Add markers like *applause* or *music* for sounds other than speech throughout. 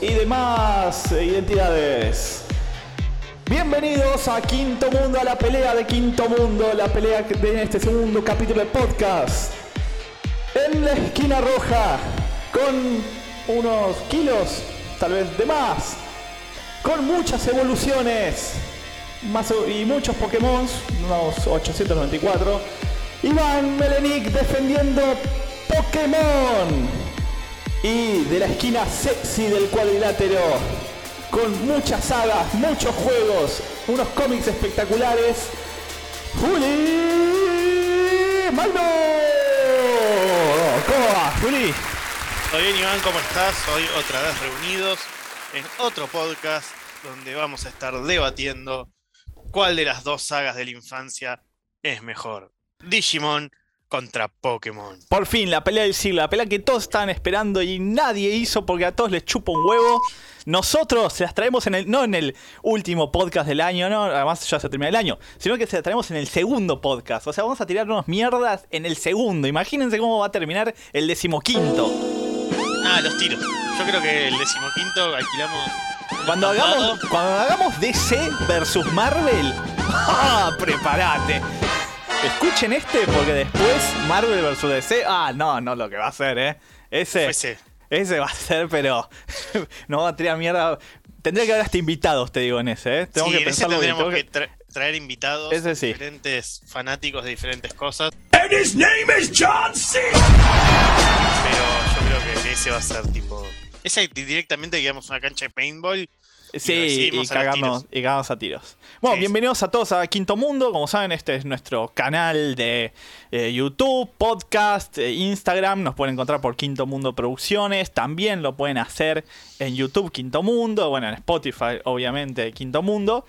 y demás identidades. Bienvenidos a Quinto Mundo, a la pelea de Quinto Mundo, la pelea de este segundo capítulo de podcast. En la esquina roja, con unos kilos, tal vez de más, con muchas evoluciones y muchos Pokémon, unos 894. Iván Melenik defendiendo Pokémon. Y de la esquina sexy del cuadrilátero, con muchas sagas, muchos juegos, unos cómics espectaculares, Juli Maldo. ¿Cómo va, Juli? Muy bien, Iván, ¿cómo estás? Hoy otra vez reunidos en otro podcast donde vamos a estar debatiendo cuál de las dos sagas de la infancia es mejor. Digimon contra Pokémon. Por fin, la pelea del siglo, la pelea que todos estaban esperando y nadie hizo porque a todos les chupa un huevo. Nosotros se las traemos en el, no en el último podcast del año, no, además ya se termina el año, sino que se las traemos en el segundo podcast. O sea, vamos a tirar unos mierdas en el segundo. Imagínense cómo va a terminar el decimoquinto. Ah, los tiros. Yo creo que el decimoquinto alquilamos. Cuando hagamos, cuando hagamos DC versus Marvel, *laughs* ¡ah! prepárate. Escuchen este porque después Marvel vs DC. Ah, no, no, lo que va a ser, ¿eh? Ese. Ese. Ese va a ser, pero. *laughs* no va a tirar mierda. Tendría que haber hasta invitados, te digo, en ese, ¿eh? Tengo que en ese pensarlo bien, tendríamos tengo que tra- traer invitados, Ese sí. diferentes fanáticos de diferentes cosas. And his name is John C. Pero yo creo que ese va a ser tipo. Ese directamente digamos una cancha de paintball. Sí, Y y, tiros. y cagarnos a tiros. Bueno, Sí, bienvenidos a todos a Quinto Mundo. Como saben, este es nuestro canal de eh, YouTube, podcast, eh, Instagram. Nos pueden encontrar por Quinto Mundo Producciones. También lo pueden hacer en YouTube Quinto Mundo. Bueno, en Spotify, obviamente, Quinto Mundo.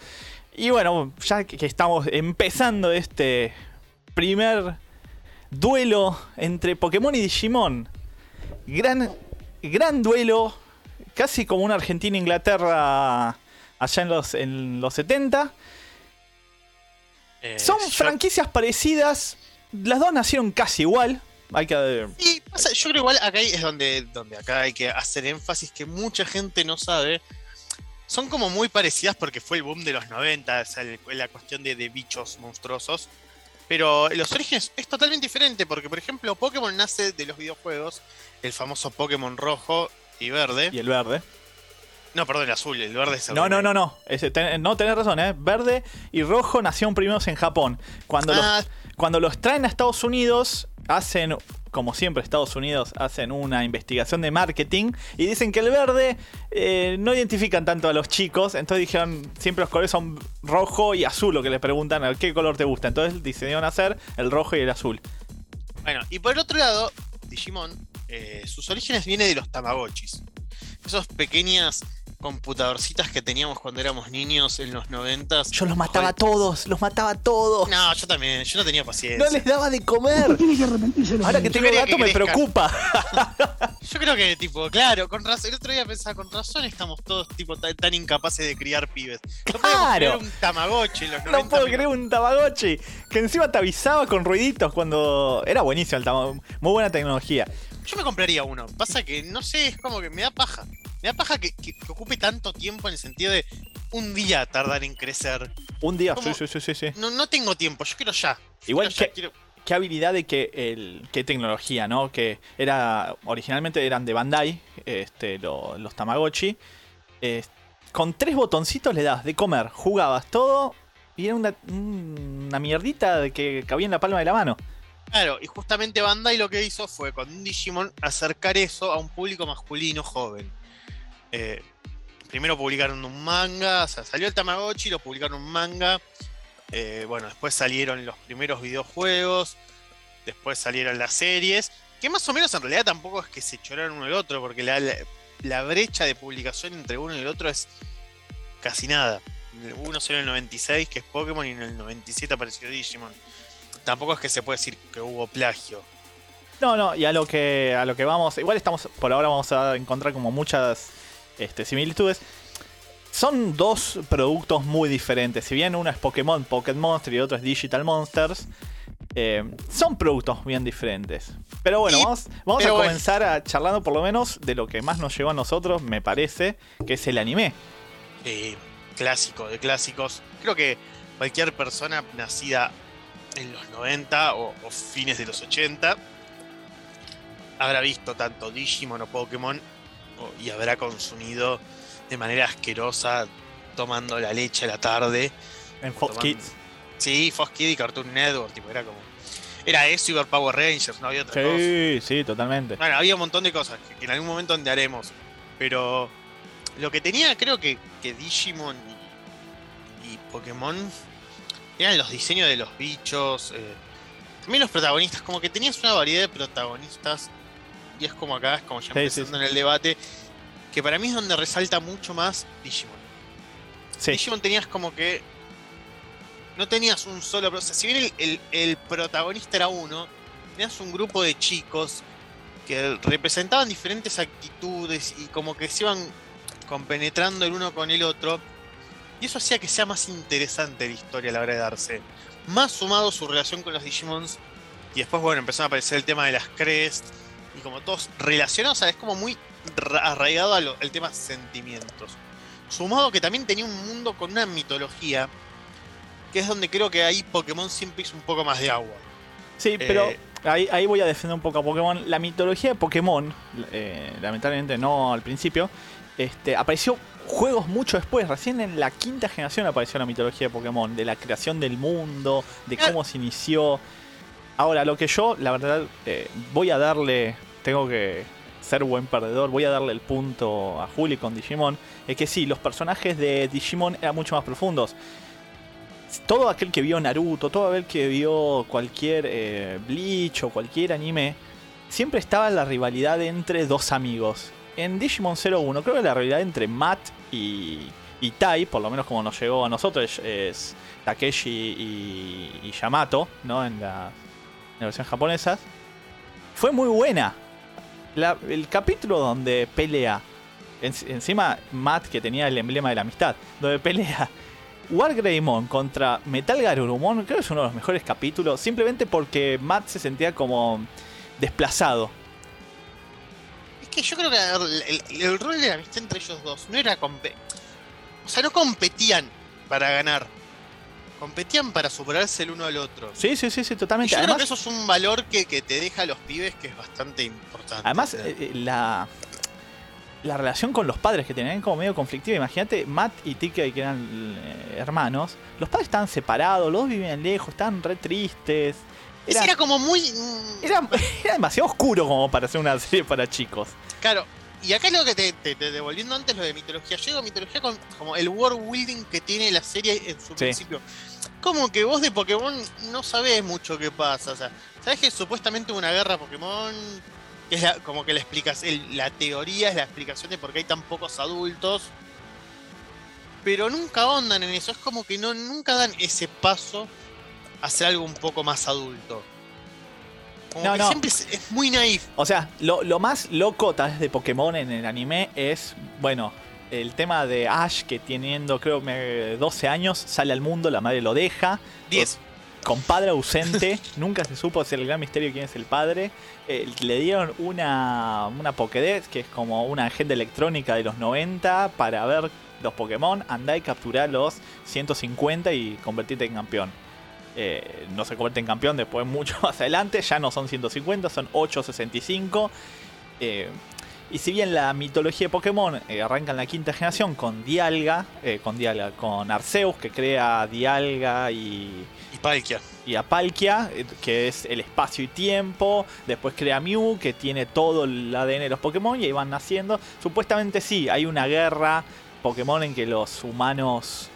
Y bueno, ya que que estamos empezando este primer duelo entre Pokémon y Digimon. Gran, gran duelo, casi como una Argentina-Inglaterra allá en los, en los 70. Eh, Son yo- franquicias parecidas, las dos nacieron casi igual. Hay que... Y pasa- yo creo igual acá hay- es donde, donde acá hay que hacer énfasis que mucha gente no sabe. Son como muy parecidas porque fue el boom de los 90, o sea, el- la cuestión de, de bichos monstruosos. Pero los orígenes es totalmente diferente porque, por ejemplo, Pokémon nace de los videojuegos, el famoso Pokémon rojo y verde. Y el verde. No, perdón, el azul, el verde es el No, no, no, no. Ese, ten- no tenés razón, ¿eh? Verde y rojo nacieron primeros en Japón. Cuando, Ah. los, cuando los traen a Estados Unidos, hacen, como siempre Estados Unidos, hacen una investigación de marketing y dicen que el verde eh, no identifican tanto a los chicos. Entonces dijeron, siempre los colores son rojo y azul, lo que les preguntan, ¿a qué color te gusta? Entonces decidieron hacer el rojo y el azul. Bueno, y por el otro lado, Digimon, eh, sus orígenes vienen de los Tamagotchis. Esas pequeñas computadorcitas que teníamos cuando éramos niños en los noventas. Yo los mataba a todos, los mataba a todos. No, yo también, yo no tenía paciencia. No les daba de comer. Ahora que tengo quería que gato me preocupa. *laughs* Yo creo que, tipo, claro, con razón, el otro día pensaba, con razón estamos todos, tipo, tan, tan incapaces de criar pibes. No Claro. un Tamagotchi en los 90. No puedo creer un Tamagotchi. Que encima te avisaba con ruiditos cuando. Era buenísimo el Tamagotchi. Muy buena tecnología. Yo me compraría uno. Pasa que, no sé, es como que me da paja. Me da paja que, que- que ocupe tanto tiempo en el sentido de un día tardar en crecer. Un día. ¿Cómo? Sí, sí, sí, sí. No, no tengo tiempo, yo quiero ya. Igual quiero ya, que- quiero- Qué habilidad de que el. Qué tecnología, ¿no? Que era. Originalmente eran de Bandai. Este, lo- los Tamagotchi. Eh, con tres botoncitos le das de comer, jugabas todo. Y era una, una mierdita de que cabía en la palma de la mano. Claro, y justamente Bandai lo que hizo fue con un Digimon acercar eso a un público masculino joven. Eh, primero publicaron un manga, o sea, salió el Tamagotchi, lo publicaron un manga. eh, bueno, después salieron los primeros videojuegos, después salieron las series, que más o menos en realidad tampoco es que se choraron uno el otro, porque la, la- brecha de publicación entre uno y el otro es casi nada. Uno salió en el 96, que es Pokémon, y en el 97 apareció Digimon. Tampoco es que se puede decir que hubo plagio. No, no, y a lo que a lo que vamos, igual estamos por ahora vamos a encontrar como muchas este, similitudes. Son dos productos muy diferentes. Si bien uno es Pokémon, Pocket Monster y otro es Digital Monsters, eh, son productos bien diferentes. Pero bueno, Y- vamos, vamos pero a comenzar a charlando por lo menos de lo que más nos llevó a nosotros, me parece, que es el anime. Eh, clásico de clásicos. Creo que cualquier persona nacida en los 90 o, o fines de los 80 habrá visto tanto Digimon o Pokémon y habrá consumido de manera asquerosa tomando la leche a la tarde. En Fox Tomando- Kids. Sí, Fox Kids y Cartoon Network, tipo, era como. Era eso y Power Rangers, no había otra cosa. Sí, sí, totalmente. Bueno, había un montón de cosas que, en algún momento haremos. Pero lo que tenía, creo que, que Digimon y, y Pokémon eran los diseños de los bichos. eh, también los protagonistas, como que tenías una variedad de protagonistas. Y es como acá, es como ya Sí, empezando en el debate. Que para mí es donde resalta mucho más Digimon. Digimon tenías como que. No tenías un solo. O sea, si bien el, el- el protagonista era uno, tenías un grupo de chicos que representaban diferentes actitudes y como que se iban compenetrando el uno con el otro. Y eso hacía que sea más interesante la historia a la hora de darse. Más sumado su relación con los Digimons. Y después, bueno, empezó a aparecer el tema de las Crest. Y como todos relacionados, o sea, es como muy ra- arraigado al al tema sentimientos. Sumado que también tenía un mundo con una mitología. Que es donde creo que ahí Pokémon siempre hizo un poco más de agua. sí, pero eh, ahí, ahí voy a defender un poco a Pokémon. La mitología de Pokémon, eh, lamentablemente no al principio, este, apareció juegos mucho después. Recién en la quinta generación apareció la mitología de Pokémon, de la creación del mundo, de Ah. cómo se inició. Ahora, lo que yo, la verdad, eh, voy a darle, tengo que ser buen perdedor, voy a darle el punto a Juli con Digimon, es que sí, los personajes de Digimon eran mucho más profundos. Todo aquel que vio Naruto, todo aquel que vio cualquier eh, Bleach o cualquier anime, siempre estaba la rivalidad entre dos amigos. En Digimon 01 creo que la rivalidad entre Matt y, y Tai, por lo menos como nos llegó a nosotros, es, es Takeshi y, y Yamato, ¿no? En la, versión japonesa. Fue muy buena. La- el capítulo donde pelea, en- encima Matt que tenía el emblema de la amistad, donde pelea Wargreymon contra Metal Garurumon, creo que es uno de los mejores capítulos, simplemente porque Matt se sentía como desplazado. Que yo creo que el, el rol de la amistad entre ellos dos no era O sea, no competían para ganar. Competían para superarse el uno al otro. Sí, sí, sí, sí, Y totalmente. yo creo que Además, eso es un valor que, que te deja a los pibes que es bastante importante. además eh, eh, la, la relación con los padres que tenían como medio conflictiva. Imagínate, Matt y TK, que eran eh, hermanos, los padres estaban separados, los dos vivían lejos, estaban re tristes. Era, era como muy. mm, era, *laughs* era demasiado oscuro como para hacer una serie para chicos. Claro. Y acá lo que te, te- te- devolviendo antes lo de mitología, llego a mitología con como el world building que tiene la serie en su principio. Como que vos de Pokémon no sabés mucho qué pasa. O sea, sabés que supuestamente hubo una guerra Pokémon. Que es la- como que la explicas, el- la teoría es la explicación de por qué hay tan pocos adultos. Pero nunca ahondan en eso. Es como que no, nunca dan ese paso hacer algo un poco más adulto. Como No, que no. siempre es, es muy naif. O sea, lo, lo más loco tal vez de Pokémon en el anime es, bueno, el tema de Ash que teniendo creo que 12 años sale al mundo, la madre lo deja. 10. Con padre ausente, *laughs* nunca se supo si el gran misterio quién es el padre. Eh, le dieron una, una Pokédex, que es como una agenda electrónica de los 90, para ver los Pokémon, andá y capturá los 150 y convertirte en campeón. Eh, no se convierte en campeón después *laughs* mucho más adelante, ya no son 150, son 865. Eh, y si bien la mitología de Pokémon eh, arranca en la quinta generación con Dialga, con Dialga, con Arceus que crea Dialga y, Y Palkia. y a Palkia, que es el espacio y tiempo. Después crea Mew, que tiene todo el ADN de los Pokémon y ahí van naciendo. Supuestamente sí, hay una guerra Pokémon en que los humanos.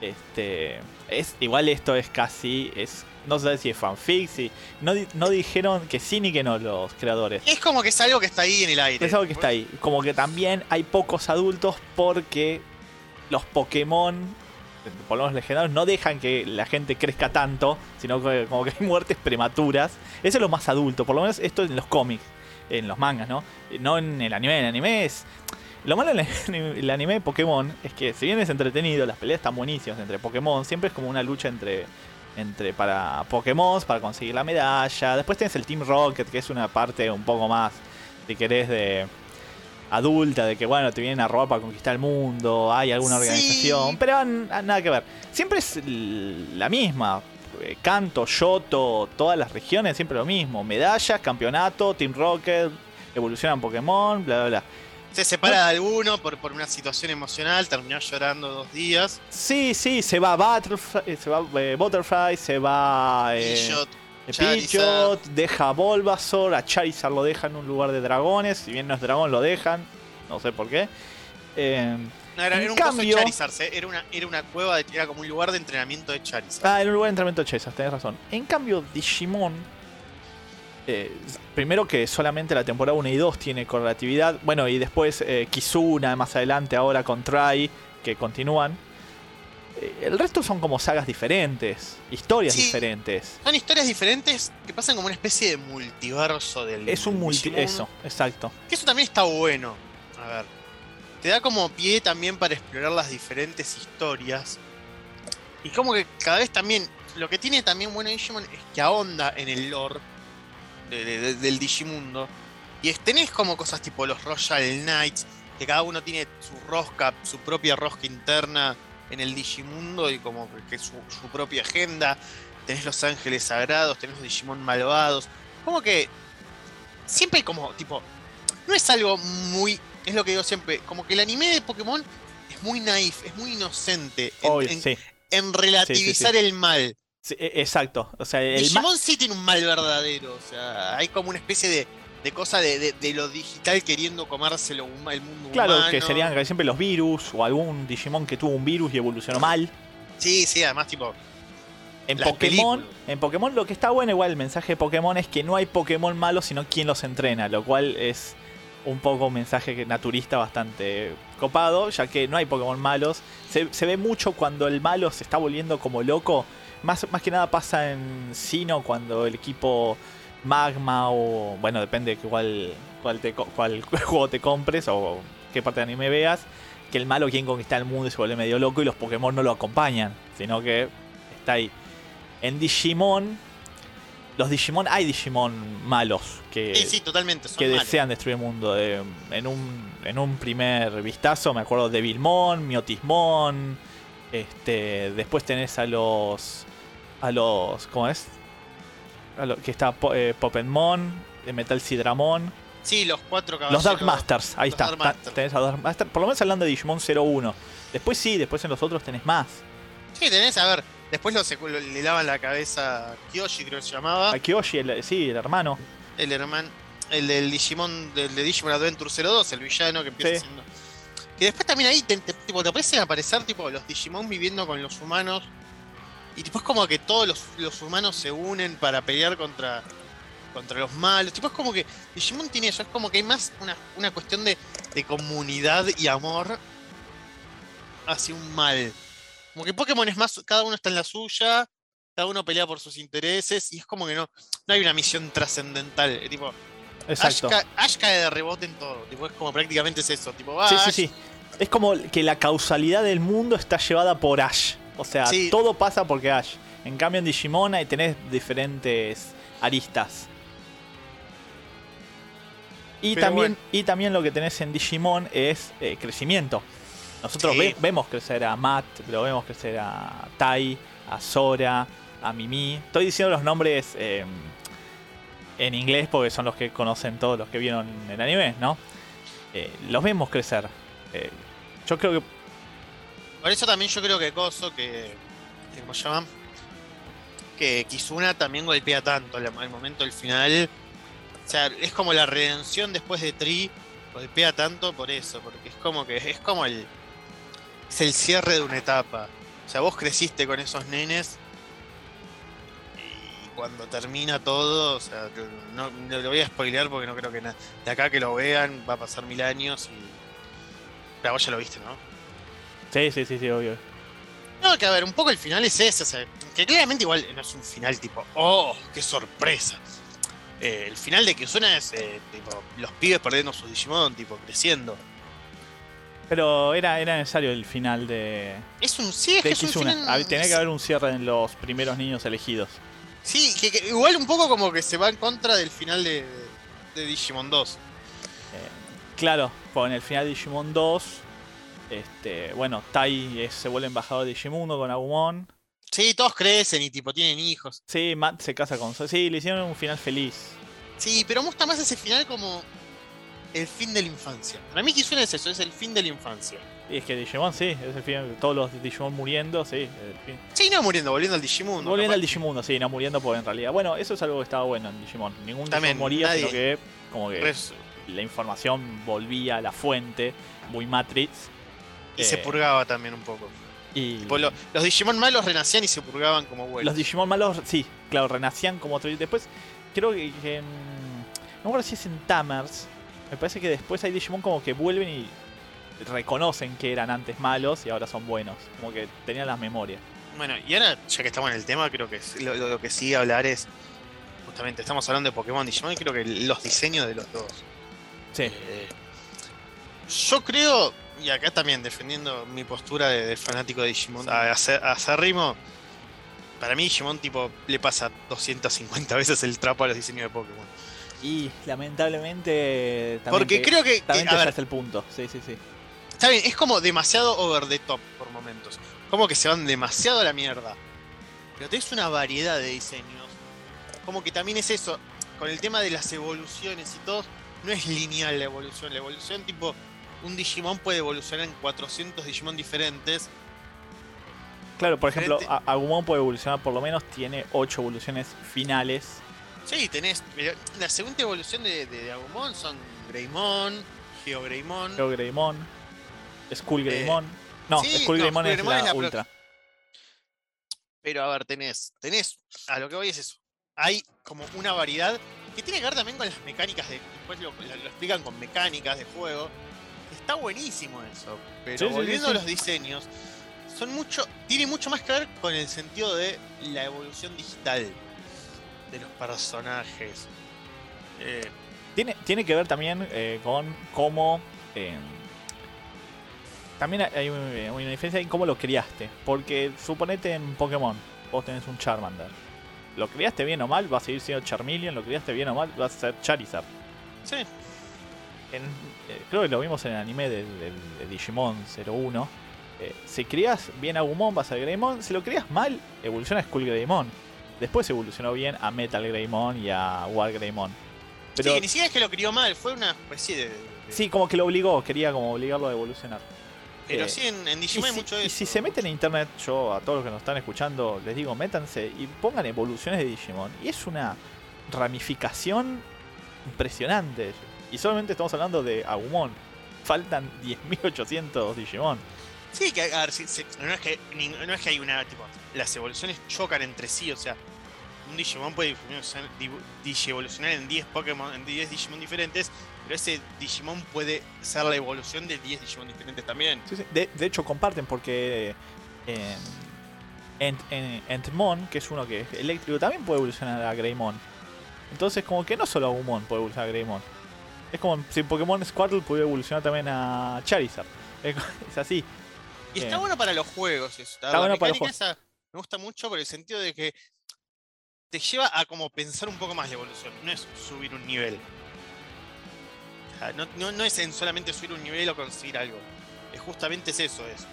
Este. Es, igual esto es casi. Es, no sé si es fanfic, si. No, no dijeron que sí ni que no los creadores. Es como que es algo que está ahí en el aire. Es algo que está ahí. Como que también hay pocos adultos porque los Pokémon, por lo menos legendarios, no dejan que la gente crezca tanto, sino que como que hay muertes prematuras. Eso es lo más adulto, por lo menos esto en los cómics, en los mangas, ¿no? No en el anime. En el anime es. Lo malo del *laughs* anime- el anime de Pokémon es que, si bien es entretenido, las peleas están buenísimas entre Pokémon, siempre es como una lucha entre entre para Pokémon, para conseguir la medalla. Después tenés el Team Rocket, que es una parte un poco más, si querés, de adulta, de que bueno, te vienen a robar para conquistar el mundo, hay alguna Sí. organización, pero nada que ver. Siempre es la misma. eh, Kanto, Yoto, todas las regiones, siempre lo mismo. Medallas, campeonato, Team Rocket, evolucionan Pokémon, bla, bla, bla. Se separa de alguno por, por una situación emocional, terminó llorando dos días. Sí, sí, se va Butterfly, se va eh, Butterfly, se va eh, Pidgeot, eh, deja a Bulbasaur, a Charizard lo deja en un lugar de dragones, si bien no es dragón lo dejan, no sé por qué. Eh, no, era, era un coso de cambio- Charizard, ¿eh? era una, era una cueva, de- era como un lugar de entrenamiento de Charizard. ah, en un lugar de entrenamiento de Charizard, tenés razón. En cambio, Digimon, eh, primero que solamente la temporada 1 y 2 tiene correlatividad, bueno, y después eh, Kizuna, más adelante ahora con Try, que continúan. Eh, el resto son como sagas diferentes, historias Sí. diferentes. Son historias diferentes que pasan como una especie de multiverso del Es un multi. Digimon, Eso, exacto. Que eso también está bueno. A ver. Te da como pie también para explorar las diferentes historias. Y como que cada vez también. Lo que tiene también bueno Digimon es que ahonda en el lore de- de- de- del Digimundo. Y tenés como cosas tipo los Royal Knights, que cada uno tiene su rosca, su propia rosca interna en el Digimundo y como que su, su propia agenda. Tenés los ángeles sagrados, tenés los Digimon malvados. Como que siempre hay como, tipo, no es algo muy, es lo que digo siempre, como que el anime de Pokémon es muy naif, es muy inocente en, Obvio, en- sí, en relativizar el mal. Sí, e- exacto. O sea, el Digimon sí tiene un mal verdadero, o sea, hay como una especie de, de cosa de, de- de lo digital queriendo huma- el mundo Claro, humano. que serían siempre los virus o algún Digimon que tuvo un virus y evolucionó mal. Sí, sí, además tipo, En Pokémon, películas. en Pokémon lo que está bueno igual el mensaje de Pokémon es que no hay Pokémon malos, sino quien los entrena, lo cual es un poco un mensaje naturista bastante copado, ya que no hay Pokémon malos. Se, se ve mucho cuando el malo se está volviendo como loco. Más, más que nada pasa en Sino cuando el equipo Magma o bueno, depende de cuál, cuál, te cuál *laughs* juego te compres o qué parte de anime veas, que el malo quiere conquistar el mundo y se vuelve medio loco y los Pokémon no lo acompañan, sino que está ahí. En Digimon, los Digimon, hay Digimon malos que, sí, sí, totalmente, que malos. desean destruir el mundo. Eh, en, un, en un primer vistazo me acuerdo de Vilmon, Miotismon. Este, después tenés a los. A los. ¿Cómo es? A lo- que está eh, Popenmon, eh, Metal Sidramon. Sí, los cuatro Los caballeros. Dark Masters, ahí los está. Tenés a Dark Master, por lo menos hablando de Digimon 01. Después sí, después en los otros tenés más. Sí, tenés, a ver, después lo secu- lo- le lavan la cabeza a Kyoshi, creo que se llamaba. A Kyoshi, el, sí, el hermano. el hermano, el del Digimon, del de Digimon Adventure 02, el villano que empieza Sí. siendo. Que después también ahí te, te- tipo, te aparecen a aparecer tipo los Digimon viviendo con los humanos. Y tipo es como que todos los, los humanos se unen para pelear contra, contra los malos. Tipo es como que Digimon tiene eso, es como que hay más una, una cuestión de, de comunidad y amor hacia un mal. Como que Pokémon es más, cada uno está en la suya, cada uno pelea por sus intereses y es como que no, no hay una misión trascendental. eh, Tipo, Ash, Exacto. ca- Ash cae de rebote en todo. Tipo, es como prácticamente es eso. Tipo, Sí, Ash, sí, sí. Es como que la causalidad del mundo está llevada por Ash. O sea, Sí. todo pasa porque Ash. En cambio en Digimon ahí tenés diferentes aristas. Y Pero también, bueno. y también lo que tenés en Digimon es eh, crecimiento. Nosotros Sí. ve- vemos crecer a Matt, lo vemos crecer a Tai, a Sora, a Mimi. Estoy diciendo los nombres eh, en inglés porque son los que conocen todos los que vieron el anime, ¿no? Eh, los vemos crecer. Yo creo que Por eso también yo creo que Coso, que. ¿Cómo se llama? Que Kizuna también golpea tanto al, al momento del final. O sea, es como la redención después de Tri. Golpea tanto por eso. Porque es como que. Es como el. Es el cierre de una etapa. O sea, vos creciste con esos nenes. Y cuando termina todo. O sea, no, no lo voy a spoilear porque no creo que de acá que lo vean va a pasar mil años y. Pero vos ya lo viste, ¿no? Sí, sí, sí, sí, obvio. No, que a ver, un poco el final es ese, o sea, que claramente igual no es un final tipo, oh, qué sorpresa. Eh, el final de Kizuna es eh, tipo, los pibes perdiendo su Digimon, tipo, creciendo. Pero era, era necesario el final de, Es un. Sí, es que es un X1. final- Hab- Tenía que haber un cierre en los primeros niños elegidos. Sí, que, que igual un poco como que se va en contra del final de, de Digimon 2. Claro, con el final de Digimon 2, este, bueno, Tai es- se vuelve embajador de Digimundo con Agumon. Sí, todos crecen y tipo tienen hijos. Sí, Matt se casa con... Sí, le hicieron un final feliz. Sí, pero me gusta más ese final como el fin de la infancia. Para mí Kizuna es eso, es el fin de la infancia. Y es que Digimon, sí, es el final, todos los Digimon muriendo, sí. el fin. Sí, no muriendo, volviendo al Digimundo. Volviendo capaz. al Digimundo, sí, no muriendo porque en realidad... Bueno, eso es algo que estaba bueno en Digimon. Ningún También, Digimon moría, nadie. sino que como que Res- la información volvía a la fuente, muy Matrix. Y se Eh, purgaba también un poco. Y Tipo, lo- los Digimon malos renacían y se purgaban como buenos. los Digimon malos, sí, claro, renacían como Después, creo que, que en. No me acuerdo si es en Tamers. Me parece que después hay Digimon como que vuelven y reconocen que eran antes malos y ahora son buenos. Como que tenían las memorias. Bueno, y ahora, ya que estamos en el tema, creo que lo, lo- lo que sigue hablar es. Justamente, estamos hablando de Pokémon Digimon y creo que los diseños de los dos. Sí. Eh, yo creo, y acá también defendiendo mi postura de, de fanático de Digimon, a, hacer- a Acérrimo, para mí Digimon tipo le pasa 250 veces el trapo a los diseños de Pokémon. Y lamentablemente. También Porque que- creo que, que- También a que ver, ese es el punto. Sí, sí, sí. está bien, es como demasiado over the top por momentos. Como que se van demasiado a la mierda. Pero tenés una variedad de diseños. Como que también es eso, con el tema de las evoluciones y todo, no es lineal la evolución. La evolución tipo, un Digimon puede evolucionar en 400 Digimon diferentes. Claro, por ejemplo, Diferente. Agumon puede evolucionar, por lo menos tiene 8 evoluciones finales. Sí, tenés. pero La segunda evolución de, de, de Agumon son Greymon, GeoGreymon. Creo Greymon, Skull Greymon. no, Eh, sí, Skull no, Greymon Skull es Greymon la es la pro- ultra. Pero a ver, tenés, tenés, a lo que voy es eso. Hay como una variedad que tiene que ver también con las mecánicas de. Después lo, lo- lo explican con mecánicas de juego. Está buenísimo eso. Pero Sí, volviendo sí. a los diseños, son mucho. Tiene mucho más que ver con el sentido de la evolución digital de los personajes. Eh, Tiene, tiene que ver también eh, con cómo. eh, también hay un- eh, una diferencia en cómo lo criaste. Porque suponete en Pokémon, vos tenés un Charmander. Lo criaste bien o mal, va a seguir siendo Charmeleon. Lo criaste bien o mal, va a ser Charizard. sí, En- eh, creo que lo vimos en el anime de, de- de Digimon 01. Eh, si crías bien a Gumon, vas a Greymon. Si lo crías mal, evoluciona a Skull Greymon. Después evolucionó bien a Metal Greymon y a War Greymon. Pero sí, ni siquiera es que lo crió mal, fue una especie de. de- sí, como que lo obligó, quería como obligarlo a evolucionar. Pero eh, sí, en, Digimon hay si, mucho de y eso. si se meten en internet, yo a todos los que nos están escuchando les digo, métanse y pongan evoluciones de Digimon. Y es una ramificación impresionante. Y solamente estamos hablando de Agumon. Faltan 10.800 Digimon. Sí, que a ver, si- si- no, es que, ni- no es que hay una. Tipo, las evoluciones chocan entre sí, o sea. Un Digimon puede divu- digievolucionar en 10 Pokémon, en 10 Digimon diferentes, pero ese Digimon puede ser la evolución de 10 Digimon diferentes también. Sí, sí. De, de hecho, comparten porque eh, Ent- en- Entmon, que es uno que es eléctrico, también puede evolucionar a Greymon. Entonces, como que no solo Agumon puede evolucionar a Greymon. Es como si Pokémon Squirtle puede evolucionar también a Charizard. *laughs* Es, así. Y está Bien. bueno para los juegos eso. Está la bueno para los mecánica esa me gusta mucho por el sentido de que te lleva a como pensar un poco más la evolución. No es subir un nivel. No, no- no es en solamente subir un nivel o conseguir algo. Es justamente es eso, es.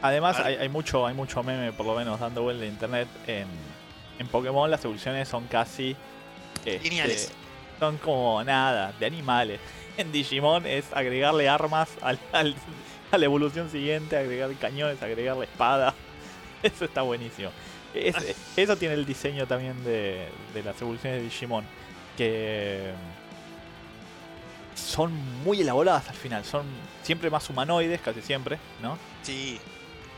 Además, hay, hay mucho hay mucho meme, por lo menos, dando vuelta en internet. En, en Pokémon las evoluciones son casi... este, Lineales. Son como nada, de animales. *laughs* En Digimon es agregarle armas al- al- a la evolución siguiente, agregar cañones, agregarle espada. *laughs* Eso está buenísimo. Es- *laughs* eso tiene el diseño también de, de las evoluciones de Digimon. Que son muy elaboradas al final. Son siempre más humanoides, casi siempre, ¿no? Sí.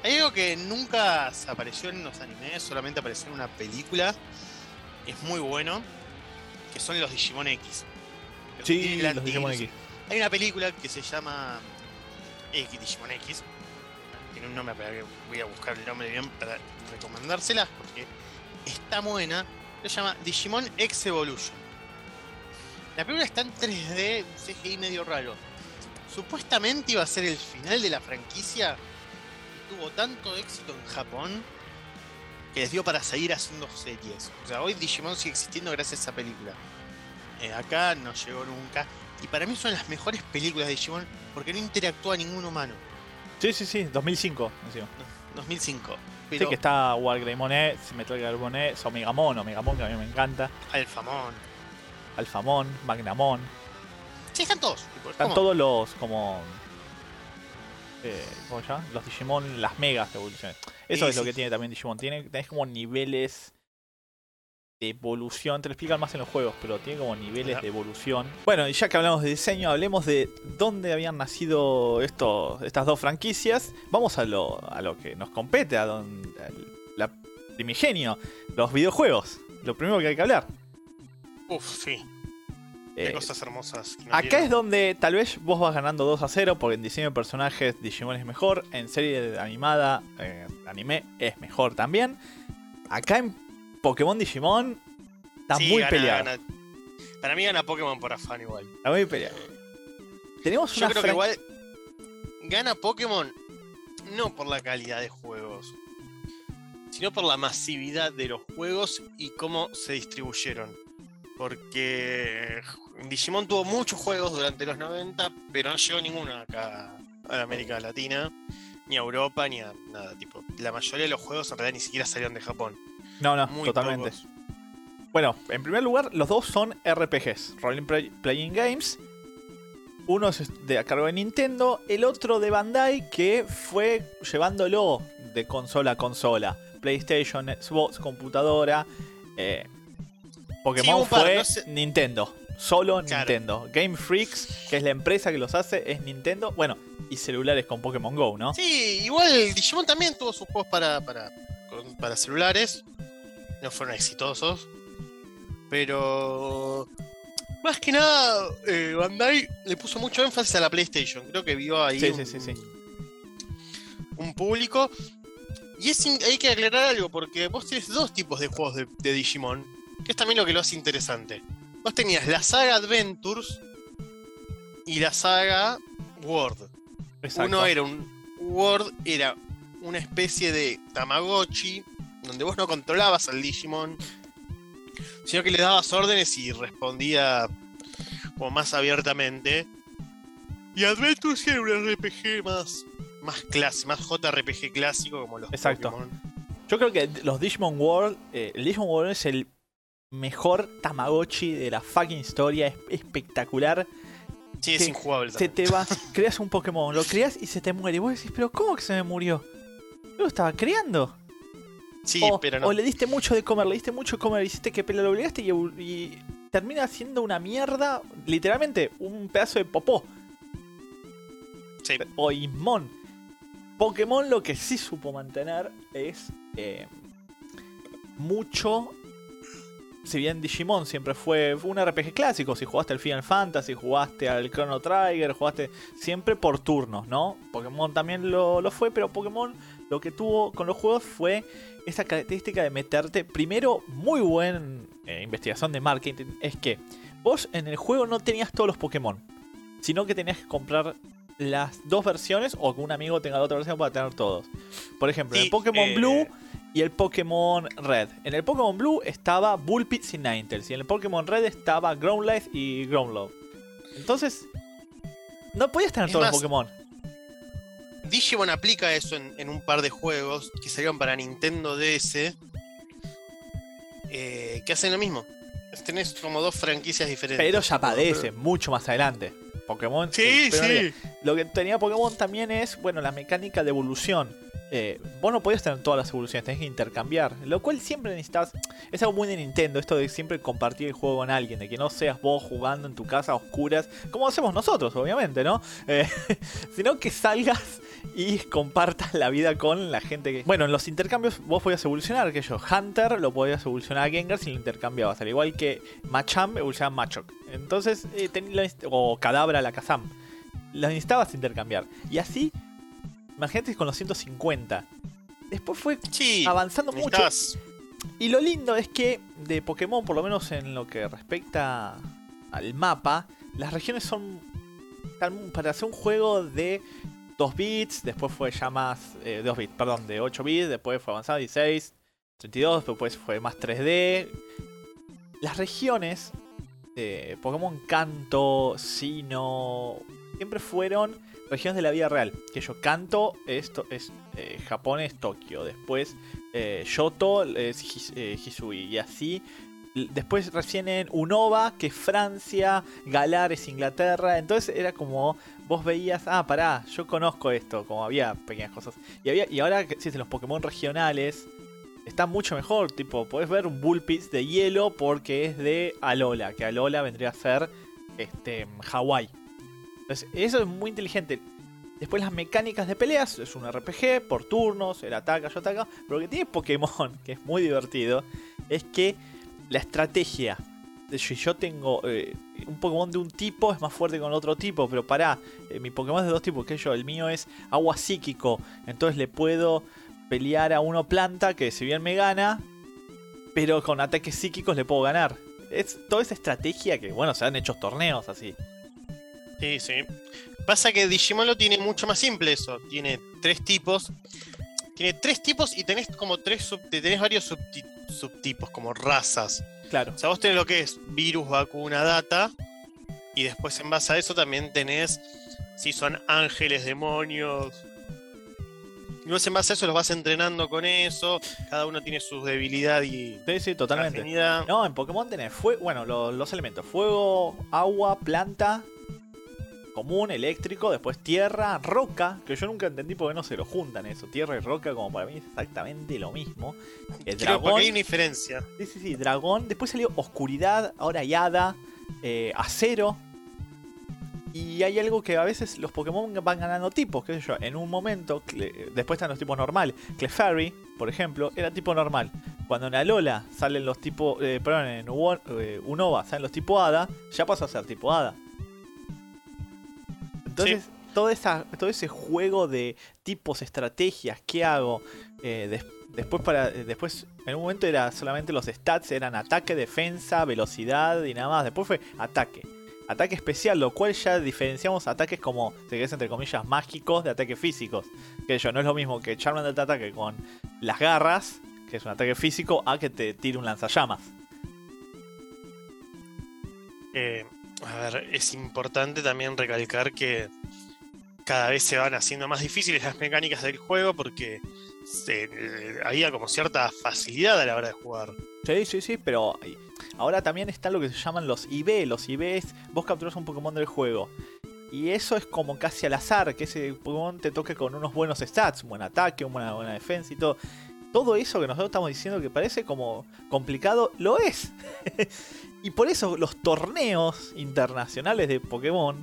Hay algo que nunca apareció en los animes, solamente apareció en una película. Es muy bueno. Que son los Digimon X. Los el los Digimon X. Hay una película que se llama X Digimon X. Tiene un nombre que voy a buscar el nombre bien para recomendárselas porque está buena. Se llama Digimon X Evolution. La película está en 3D, un CGI medio raro. supuestamente iba a ser el final de la franquicia. Y tuvo tanto éxito en Japón que les dio para seguir haciendo series. O sea, hoy Digimon sigue existiendo gracias a esa película. Eh, acá no llegó nunca. Y para mí son las mejores películas de Digimon porque no interactúa ningún humano. Sí, sí, sí, 2005. encima. 2005. Sí, Pero que está Wargreymon Metal Gearmon X, Omegamon, Omegamon que a mí me encanta, Alfamón. Magnamon. Sí, están todos. Están todos los como. Eh, ¿Cómo se llama? Los Digimon, las megas evoluciones. Eso Sí, es lo que tiene también Digimon. Tiene, tenés como niveles de evolución. Te lo explican más en los juegos, pero tiene como niveles de evolución. Bueno, y ya que hablamos de diseño, hablemos de dónde habían nacido estos, estas dos franquicias. Vamos a lo, a lo que nos compete, a don- la primigenio, los videojuegos. Lo primero que hay que hablar. Uf, sí. Qué Eh, cosas hermosas. Acá es donde tal vez vos vas ganando 2 a 0 porque en diseño de personajes Digimon es mejor, en serie animada, eh, anime es mejor también. Acá en Pokémon Digimon está Sí, muy gana- peleado. gana- Para mí gana Pokémon por afán igual. Está muy peleado. Tenemos Yo una creo que igual gana Pokémon no por la calidad de juegos, sino por la masividad de los juegos y cómo se distribuyeron. Porque Digimon tuvo muchos juegos durante los 90, pero no llegó ninguno acá a América Latina, ni a Europa, ni a nada. Tipo, la mayoría de los juegos en realidad ni siquiera salieron de Japón. No, no, Muy totalmente. pocos. Bueno, en primer lugar, los dos son RPGs, Role Play- Playing Games. Uno es de a cargo de Nintendo, el otro de Bandai que fue llevándolo de consola a consola. PlayStation, Xbox, computadora. eh, Pokémon par, fue no sé- Nintendo, solo Claro. Nintendo. Game Freaks, que es la empresa que los hace, es Nintendo. Bueno, y celulares con Pokémon Go, ¿no? Sí, igual Digimon también tuvo sus juegos para, para, para celulares. No fueron exitosos. Pero. Más que nada, eh, Bandai le puso mucho énfasis a la PlayStation. Creo que vio ahí Sí, un, sí, sí, sí. un público. Y es hay que aclarar algo, porque vos tenés dos tipos de juegos de, de Digimon, que es también lo que lo hace interesante. Vos tenías la saga Adventures y la saga World. Exacto. Uno era un Word, era una especie de Tamagotchi, donde vos no controlabas al Digimon, sino que le dabas órdenes y respondía como más abiertamente. Y Adventures era un RPG más, más clásico, más JRPG clásico como los Exacto. Pokémon. Yo creo que los Digimon World, eh, el Digimon World es el mejor Tamagotchi de la fucking historia, es espectacular. Sí, es Sí, injugable. Se te va, *laughs* creas un Pokémon, lo creas y se te muere. Y vos decís, pero ¿cómo que se me murió? Yo lo estaba creando. Sí, o, pero no. o le diste mucho de comer, le diste mucho de comer, hiciste que lo obligaste y, termina siendo una mierda, literalmente, un pedazo de popó. Sí. o Ismon. Pokémon lo que sí supo mantener es eh, mucho. Si bien Digimon siempre fue un RPG clásico, si jugaste al Final Fantasy, jugaste al Chrono Trigger, jugaste siempre por turnos, ¿no? Pokémon también lo, lo fue, pero Pokémon lo que tuvo con los juegos fue esa característica de meterte, primero, muy buena investigación de marketing, es que vos en el juego no tenías todos los Pokémon, sino que tenías que comprar las dos versiones o que un amigo tenga la otra versión para tener todos. Por ejemplo, en el Pokémon eh, Blue y el Pokémon Red. En el Pokémon Blue estaba Bullpix y Ninetales. Y en el Pokémon Red estaba Groundlight y Groundlove. Entonces, no podías tener Es todos más, los Pokémon. Digimon aplica eso en, en un par de juegos que salieron para Nintendo DS eh, que hacen lo mismo. Tenés como dos franquicias diferentes. Pero ya padece mucho más adelante. Pokémon. Sí, sí. Lo que tenía Pokémon también es, bueno, la mecánica de evolución. Eh, vos no podías tener todas las evoluciones, tenés que intercambiar. Lo cual siempre necesitas. Es algo muy de Nintendo, esto de siempre compartir el juego con alguien, de que no seas vos jugando en tu casa a oscuras, como hacemos nosotros, obviamente, ¿no? Eh, *laughs* sino que salgas y compartas la vida con la gente que. Bueno, en los intercambios vos podías evolucionar, que yo, Hunter lo podías evolucionar a Gengar si lo intercambiabas, al igual que Machamp evolucionaba a Machop. Entonces, eh, o Cadabra la Kazam. Los necesitabas intercambiar. Y así, imagínate con los 150. Después fue Sí, avanzando mucho. Y lo lindo es que de Pokémon, por lo menos en lo que respecta al mapa, las regiones son para hacer un juego de 2 bits, después fue ya más. eh, 2 bits, perdón, de 8 bits, después fue avanzado 16, 32, después fue más 3D. Las regiones de Pokémon Kanto, Sino, siempre fueron regiones de la vida real. Que yo Kanto esto es eh, Japón es Tokio, después eh, Yoto es eh, Hisui y así. Después recién en Unova, que es Francia, Galar es Inglaterra, entonces era como vos veías, ah, pará, yo conozco esto, como había pequeñas cosas. Y, había, y ahora que existen los Pokémon regionales, está mucho mejor, tipo, podés ver un Bullpix de hielo porque es de Alola, que Alola vendría a ser este, Hawái. Entonces, eso es muy inteligente. Después las mecánicas de peleas, es un RPG por turnos, el ataca, yo ataca. Pero lo que tiene Pokémon, *laughs* que es muy divertido, es que la estrategia. Si yo tengo eh, un Pokémon de un tipo, es más fuerte con otro tipo. Pero pará, eh, mi Pokémon es de dos tipos, que yo, el mío es agua psíquico. Entonces le puedo pelear a uno planta, que si bien me gana, pero con ataques psíquicos le puedo ganar. Es toda esa estrategia que, bueno, se han hecho torneos así. Sí, sí. Pasa que Digimon lo tiene mucho más simple eso. Tiene tres tipos. Tiene tres tipos y tenés como tres sub- tenés varios subti- subtipos, como razas. Claro. O sea, vos tenés lo que es virus, vacuna, data. Y después en base a eso también tenés si son ángeles, demonios. Y vos en base a eso los vas entrenando con eso. Cada uno tiene su debilidad y Sí, sí, totalmente. afinidad. No, en Pokémon tenés fuego, bueno, lo- los elementos, fuego, agua, planta, común, eléctrico, después tierra, roca, que yo nunca entendí por qué no se lo juntan eso, tierra y roca como para mí es exactamente lo mismo. El Creo dragón, hay una diferencia. sí, sí, sí, dragón, después salió oscuridad, ahora hay hada, eh, acero. Y hay algo que a veces los Pokémon van ganando tipos, qué sé yo, en un momento, Cle- después están los tipos normales. Clefairy, por ejemplo, era tipo normal. Cuando en Alola salen los tipos, eh, perdón, en eh, Unova salen los tipo Hada, ya pasó a ser tipo Hada. Entonces, toda esa, todo ese juego de tipos, estrategias, ¿qué hago? Eh, des- después para eh, después en un momento era solamente los stats eran ataque, defensa, velocidad y nada más. Después fue ataque. Ataque especial, lo cual ya diferenciamos ataques como, se queda entre comillas, mágicos de ataques físicos. Que yo no es lo mismo que Charmander te ataque con las garras, que es un ataque físico, a que te tire un lanzallamas. Eh, a ver, es importante también recalcar que cada vez se van haciendo más difíciles las mecánicas del juego porque se- eh, había como cierta facilidad a la hora de jugar. Sí, sí, sí, pero ahora también están lo que se llaman los IB. Los IB es vos capturas un Pokémon del juego. Y eso es como casi al azar, que ese Pokémon te toque con unos buenos stats, un buen ataque, una buena defensa y todo. Todo eso que nosotros estamos diciendo que parece como complicado, lo es. *laughs* y por eso los torneos internacionales de Pokémon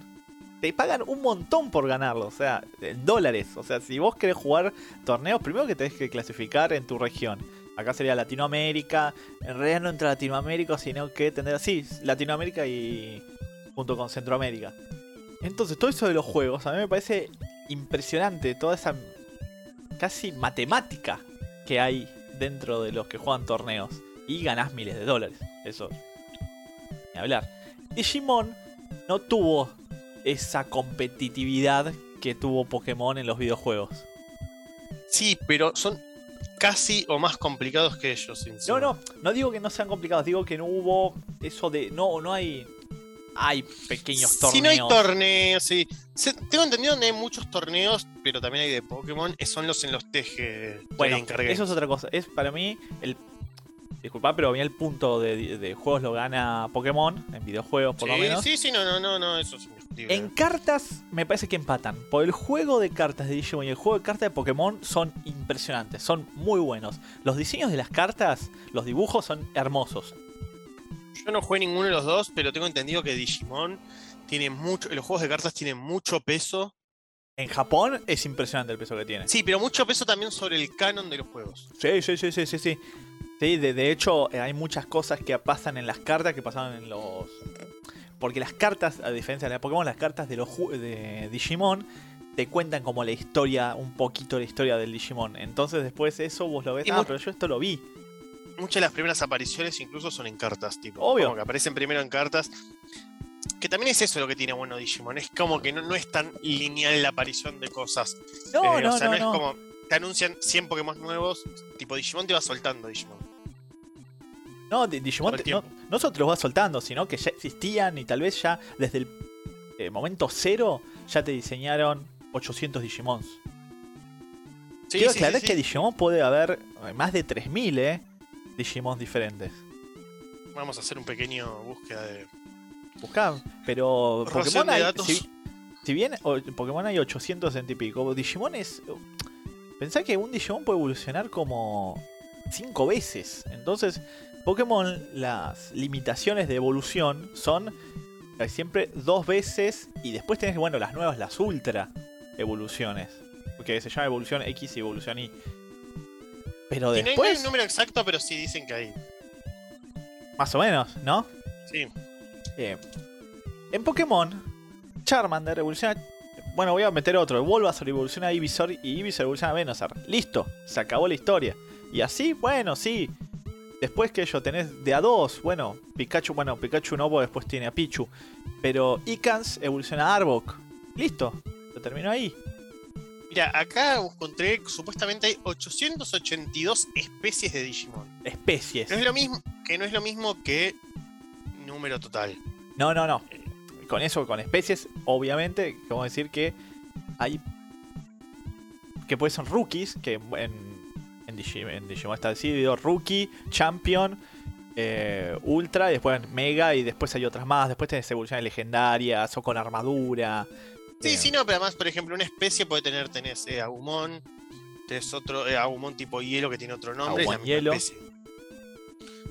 te pagan un montón por ganarlo, o sea, en dólares. O sea, si vos querés jugar torneos, primero que tenés que clasificar en tu región. Acá sería Latinoamérica. En realidad no entre Latinoamérica, sino que tendría. Sí, Latinoamérica y. junto con Centroamérica. Entonces, todo eso de los juegos, a mí me parece impresionante. Toda esa. casi matemática que hay dentro de los que juegan torneos. Y ganás miles de dólares. Eso. Hablar. Digimon no tuvo esa competitividad que tuvo Pokémon en los videojuegos. Sí, pero son casi o más complicados que ellos. No, no, no digo que no sean complicados, digo que no hubo eso de. No, no hay. Hay pequeños torneos. Si no hay torneos, sí. Se- tengo entendido que hay muchos torneos, pero también hay de Pokémon. eh, Son los en los TG. que bueno, eso es otra cosa. Es para mí el. Disculpa, pero mí el punto de, de juegos lo gana Pokémon, en videojuegos por sí, lo menos. sí, sí, no, no, no, no, eso es. En cartas me parece que empatan. Por el juego de cartas de Digimon y el juego de cartas de Pokémon son impresionantes, son muy buenos. Los diseños de las cartas, los dibujos son hermosos. Yo no jugué ninguno de los dos, pero tengo entendido que Digimon tiene mucho. Los juegos de cartas tienen mucho peso. En Japón es impresionante el peso que tiene. Sí, pero mucho peso también sobre el canon de los juegos. Sí, sí, sí, sí, sí, sí. Sí, de, de hecho eh, hay muchas cosas que pasan en las cartas que pasaron en los... Porque las cartas, a diferencia de la de Pokémon, las cartas de los de Digimon te cuentan como la historia, un poquito la historia del Digimon. Entonces después eso vos lo ves, Y ah, pero yo esto lo vi. Muchas de las primeras apariciones incluso son en cartas, tipo. Obvio. Como que aparecen primero en cartas. que también es eso lo que tiene bueno Digimon. Es como que no, no es tan lineal la aparición de cosas. No, Eh, no, o sea, no, no, es no. como. Te anuncian 100 Pokémon nuevos. Tipo Digimon te va soltando Digimon. No, Di- Digimon te- no, solo te los va soltando, sino que ya existían y tal vez ya desde el eh, momento cero ya te diseñaron 800 Digimons. Sí, Quiero sí, aclarar sí, que. Digimon puede haber eh, más de 3000, ¿eh? Digimons diferentes. Vamos a hacer un pequeño búsqueda de. Buscá, pero Pokémon hay, si, si bien o- Pokémon hay 800 y pico, Digimon es... Pensá que un Digimon puede evolucionar como 5 veces. Entonces, Pokémon, las limitaciones de evolución son eh, siempre dos veces y después tenés, bueno, las nuevas, las ultra evoluciones. Porque se llama evolución X y evolución Y. Pero Sí, no hay- no hay después, un número exacto, pero sí dicen que hay. más o menos, ¿no? Sí. Eh, en Pokémon, Charmander evoluciona. Bueno, voy a meter otro. Bulbasaur evoluciona a Ivysaur y Ivysaur evoluciona a Venusaur. Listo, se acabó la historia. Y así, bueno, sí. Después que yo tenés de a dos, bueno, Pikachu, bueno, Pikachu no, porque después tiene a Pichu. Pero Icans evoluciona a Arbok. Listo, lo terminó ahí. Mira, acá encontré que supuestamente hay 882 especies de Digimon. Especies. No es lo mismo, que no es lo mismo que número total. No, no, no. Con eso, con especies, obviamente, vamos a decir que hay. que pueden ser rookies, que en, Digimon, en Digimon está decidido rookie, champion, eh, ultra, y después mega, y después hay otras más. Después tenés evoluciones legendarias o con armadura. Sí, Eh, sí, no, pero además, por ejemplo, una especie puede tener, tenés eh, Agumon, tenés otro, eh, Agumon tipo hielo que tiene otro nombre, es la Agumon misma hielo. especie.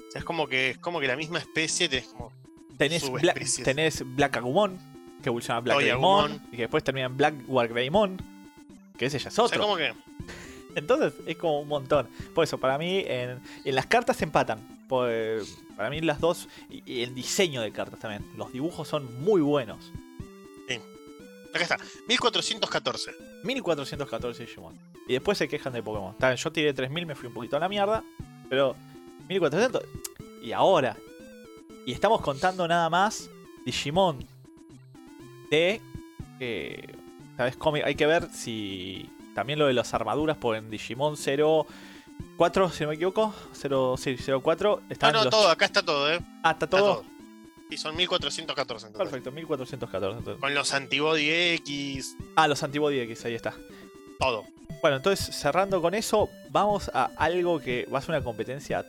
O sea, es como que es como que la misma especie tenés como. Tenés, Bla- subespecies. tenés Black Agumon, que evoluciona Black Agumon. y que después termina en Black Wargreymon, que ese ya es O otro. sea, como que. Entonces es como un montón. Por eso, para mí, en, en las cartas se empatan. Por- para mí, las dos. Y, y el diseño de cartas también. Los dibujos son muy buenos. Acá está, 1414. 1414 Digimon. Y después se quejan de Pokémon. Está yo tiré 3000, me fui un poquito a la mierda. Pero 1400. Y ahora. Y estamos contando nada más Digimon de. eh, ¿Sabes? Hay que ver si. También lo de las armaduras, porque en Digimon 04, si no me equivoco, 0, sí, 04, No, están no, los. todo, acá está todo, ¿eh? Ah, está Está todo. todo. Y son 1414 en total. Perfecto, 1414. entonces. Con los antibody X, Ah, los antibody X, ahí está. todo. Bueno, entonces cerrando con eso, vamos a algo que va a ser una competencia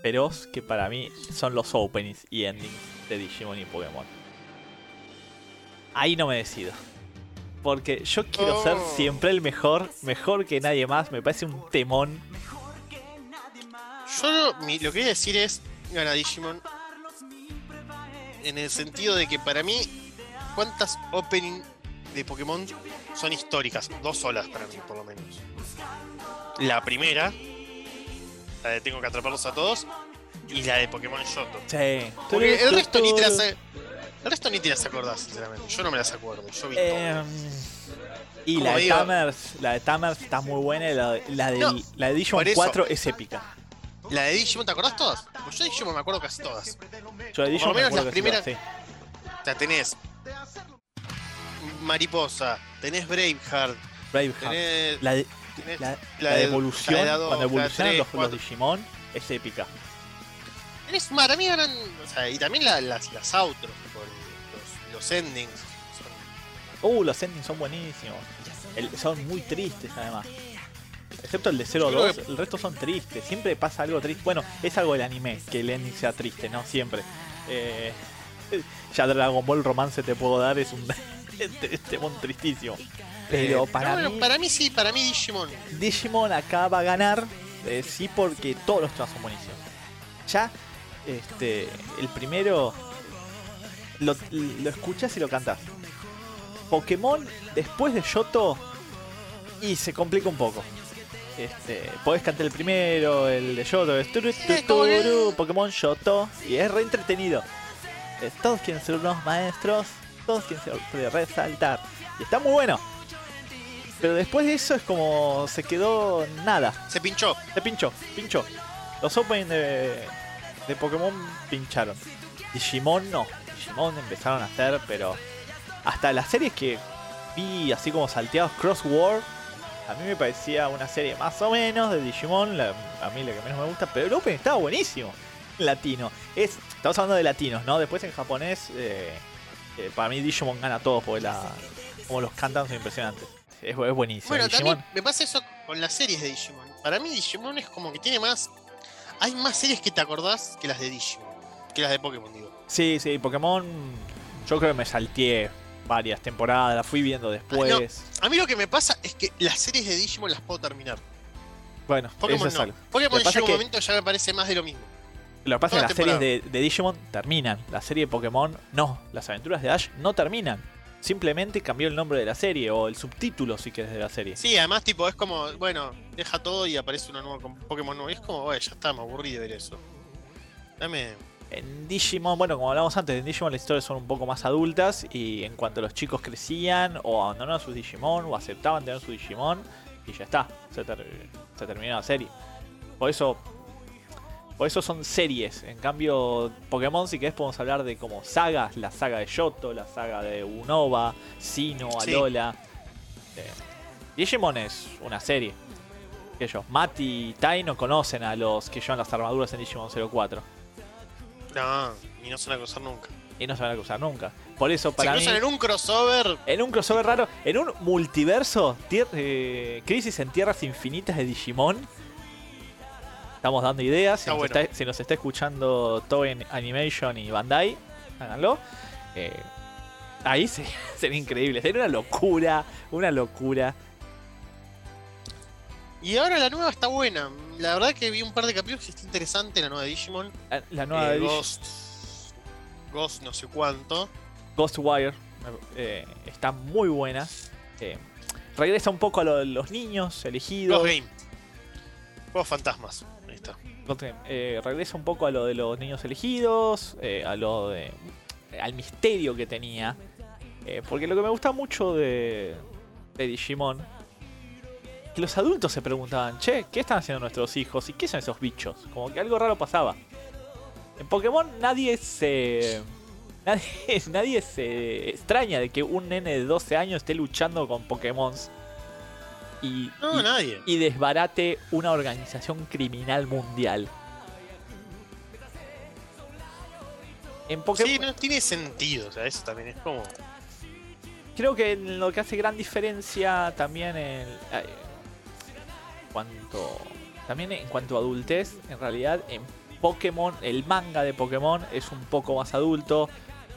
feroz que para mí son los openings y endings de Digimon y Pokémon. Ahí no me decido. Porque yo quiero ser Oh. siempre el mejor, mejor que nadie más. Me parece un temón. Yo lo, mi- lo que voy a decir es gana Digimon. En el sentido de que para mí, ¿cuántas opening de Pokémon son históricas? Dos solas para mí, por lo menos. La primera, la de Tengo que atraparlos a todos, y la de Pokémon Yoto. Sí. Porque el resto ni te las, el resto ni te las acordás, sinceramente. Yo no me las acuerdo. Yo vi. Em, y la de Tamers, la de Tamers está muy buena la, de- la, del- No, la de Digimon por eso. 4 es épica. La de Digimon, ¿te acordás todas? Pues yo de Digimon me acuerdo casi todas. Yo de Digimon me menos las primeras- sí. O sea, tenés Mariposa, tenés Braveheart, Braveheart. tenés, La de, tenés la, la la de de- evolución, cuando evolucionan los, los. Digimon, es épica. Tenés para mí ganan. O sea, y también la- las, las outros, los, los endings. son- Uh, los endings son buenísimos. El- son muy tristes además. Excepto el de creo 0-2, que- el resto son tristes. Siempre pasa algo triste. Bueno, es algo del anime, que el ending sea triste, ¿no? Siempre. Eh, *laughs* ya Dragon Ball Romance te puedo dar, es un *laughs* este, este mon tristísimo. Pero Eh, para bueno, mí, para mí sí, para mí Digimon. Digimon acá va a ganar, eh, sí, porque todos los temas son buenísimos. Ya, este, el primero lo, lo escuchas y lo cantas. Pokémon, después de Yoto, y se complica un poco. Este, podés cantar el primero, el de es turu, turu, Pokémon Yoto, y es re entretenido. Eh, todos quieren ser unos maestros, todos quieren ser resaltar. Y está muy bueno. Pero después de eso es como se quedó nada. Se pinchó. Se pinchó, pinchó. Los de, de Pokémon pincharon. Digimon no. Digimon empezaron a hacer, pero hasta las series que vi así como salteados Cross War, a mí me parecía una serie más o menos de Digimon, la- a mí la que menos me gusta, pero el Open estaba buenísimo. Latino. Es, estamos hablando de latinos, ¿no? Después en japonés, eh, eh, para mí Digimon gana todo porque la, como los cantan son impresionantes. Es, es buenísimo. Bueno, Digimon, también me pasa eso con las series de Digimon. Para mí Digimon es como que tiene más... Hay más series que te acordás que las de Digimon. Que las de Pokémon, digo. Sí, sí, Pokémon. Yo creo que me salteé varias temporadas, la fui viendo después. A mí lo que me pasa es que las series de Digimon las puedo terminar. Bueno, Pokémon eso es no. algo. Pokémon llega un momento ya me parece más de lo mismo. Lo que pasa es que las series de Digimon terminan. La serie de Pokémon no. Las aventuras de Ash no terminan. Simplemente cambió el nombre de la serie o el subtítulo, si querés, de la serie. Sí, además, tipo, es como, bueno, deja todo y aparece una nueva Pokémon nuevo. Y es como, bueno, ya está, me aburrí de ver eso. Dame. En Digimon, bueno, como hablamos antes, en Digimon las historias son un poco más adultas y en cuanto los chicos crecían o abandonaban sus Digimon o aceptaban tener su Digimon y ya está, se, ter- se terminó la serie. Por eso, por eso son series. En cambio, Pokémon, si querés, podemos hablar de como sagas, la saga de Yoto, la saga de Unova, Sino, Sí. Alola. Eh, Digimon es una serie. Que yo, Mati y Tai no conocen a los que llevan las armaduras en Digimon 04. No, y no se van a cruzar nunca. y no se van a cruzar nunca. Por eso Se para mí, cruzan en un crossover. en un crossover raro, en un multiverso, eh, Crisis en Tierras Infinitas de Digimon. Estamos dando ideas. Si, Está nos, bueno. está, si nos está escuchando Toei Animation y Bandai, háganlo. Eh, ahí se- *laughs* sería increíble. Sería una locura, una locura. Y ahora la nueva está buena. La verdad que vi un par de capítulos y está interesante la nueva Digimon. La, la nueva Eh, de Dig- Ghost. Ghost no sé cuánto. Ghostwire eh, está muy buena. Eh, regresa un poco a lo de los niños elegidos. Ghost Game. Juegos fantasmas. Ahí Game. Eh, regresa un poco a lo de los niños elegidos, eh, a lo de. al misterio que tenía. Eh, porque lo que me gusta mucho de, de Digimon. Que los adultos se preguntaban, che, ¿qué están haciendo nuestros hijos? ¿Y qué son esos bichos? Como que algo raro pasaba. En Pokémon nadie se. Nadie, *laughs* nadie se extraña de que un nene de 12 años esté luchando con Pokémon. Y, No, y- nadie. y desbarate una organización criminal mundial. En Pokémon, Sí, no tiene sentido. O sea, eso también es como. creo que lo que hace gran diferencia también en eh, cuanto también en cuanto a adultez, en realidad en Pokémon, el manga de Pokémon es un poco más adulto,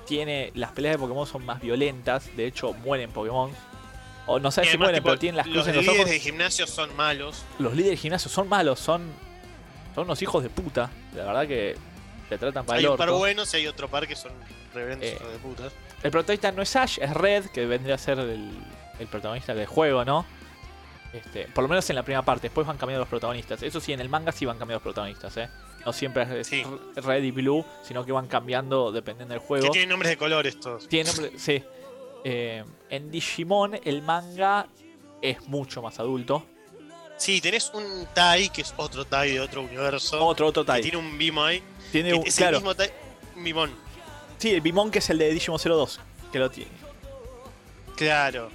tiene las peleas de Pokémon son más violentas, de hecho mueren Pokémon. O no sé si mueren, tipo, pero tienen las los cruces en los líderes ojos. de gimnasio son malos. Los líderes de gimnasio son malos, son son unos hijos de puta. La verdad que te tratan para Hay el un par buenos y hay otro par que son reverendos Eh. hijos de puta. El protagonista no es Ash, es Red, que vendría a ser el, el protagonista del juego, ¿no? Este, por lo menos en la primera parte, después van cambiando los protagonistas. Eso sí, en el manga sí van cambiando los protagonistas, ¿eh? No siempre es Sí. Red y Blue, sino que van cambiando dependiendo del Que juego. tienen nombres de colores todos. Tiene nombre, sí. Eh, en Digimon el manga es mucho más adulto. Sí, tenés un Tai que es otro Tai de otro universo. Otro, otro que type. tiene un Bimai. Tiene que un, es claro, el mismo Tai. Un Bimon. sí, el Bimon que es el de Digimon 02, que lo tiene. Claro.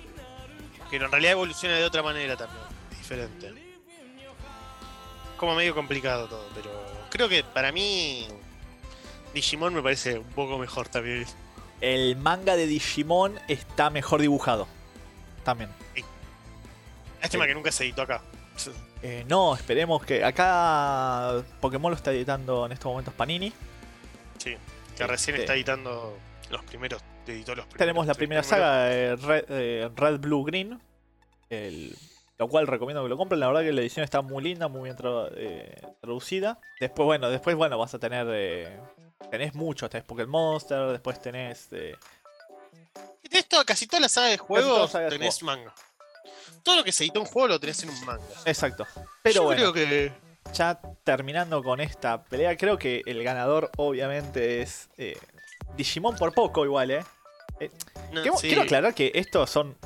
Pero en realidad evoluciona de otra manera también. Diferente. Como medio complicado todo, pero creo que para mí Digimon me parece un poco mejor también. El manga de Digimon está mejor dibujado. También. Lástima que nunca se editó acá. Eh, no, esperemos que. Acá Pokémon lo está editando en estos momentos Panini. Sí, que recién Este- está editando los primeros. Editó los primeros Tenemos la primera saga de Red, eh, Red, Blue, Green. el- lo cual recomiendo que lo compren. La verdad que la edición está muy linda, muy bien tra- eh, traducida. Después, bueno, después, bueno, vas a tener. Eh, tenés muchos, tenés Pokémon Monster, después tenés. eh, tenés casi toda la saga de juegos saga de tenés manga. Todo lo que se editó en juego lo tenés en un manga. exacto. Pero Yo bueno. creo que. ya terminando con esta pelea, creo que el ganador obviamente es eh, Digimon por poco igual, ¿eh? no, Quiero, sí. quiero aclarar que esto son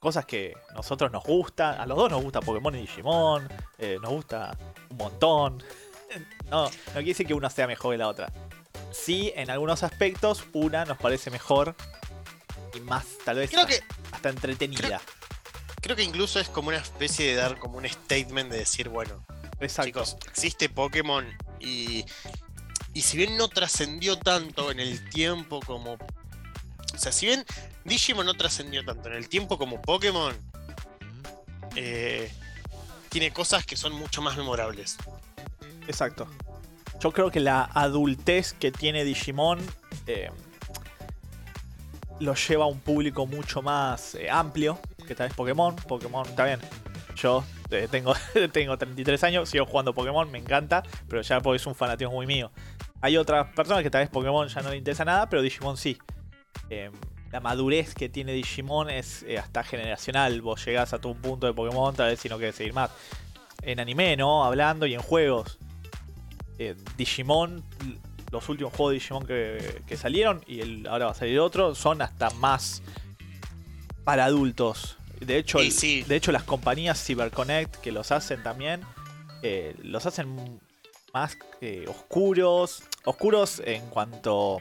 cosas que nosotros nos gustan, a los dos nos gusta Pokémon y Digimon, eh, nos gusta un montón. No, no quiere decir que una sea mejor que la otra. Sí, en algunos aspectos, una nos parece mejor y más, tal vez, Creo que, hasta entretenida. creo que incluso es como una especie de dar como un statement de decir, bueno, Exacto. chicos, existe Pokémon y, y si bien no trascendió tanto en el tiempo como... O sea, si bien Digimon no trascendió tanto en el tiempo como Pokémon, eh, tiene cosas que son mucho más memorables. Exacto. Yo creo que la adultez que tiene Digimon eh, lo lleva a un público mucho más eh, amplio que tal vez Pokémon. Pokémon, está bien. Yo eh, tengo, *laughs* tengo 33 años, sigo jugando Pokémon, me encanta, pero ya es un fanatismo muy mío. Hay otras personas que tal vez Pokémon ya no le interesa nada, pero Digimon sí. La madurez que tiene Digimon es hasta generacional. Vos llegás a tu punto de Pokémon, tal vez si no querés seguir más. En anime, ¿no? Hablando y en juegos. Eh, Digimon, los últimos juegos de Digimon que, que salieron, y el- ahora va a salir otro, son hasta más para adultos. De hecho, Y el- sí. de hecho las compañías CyberConnect que los hacen también, eh, los hacen más eh, oscuros. Oscuros en cuanto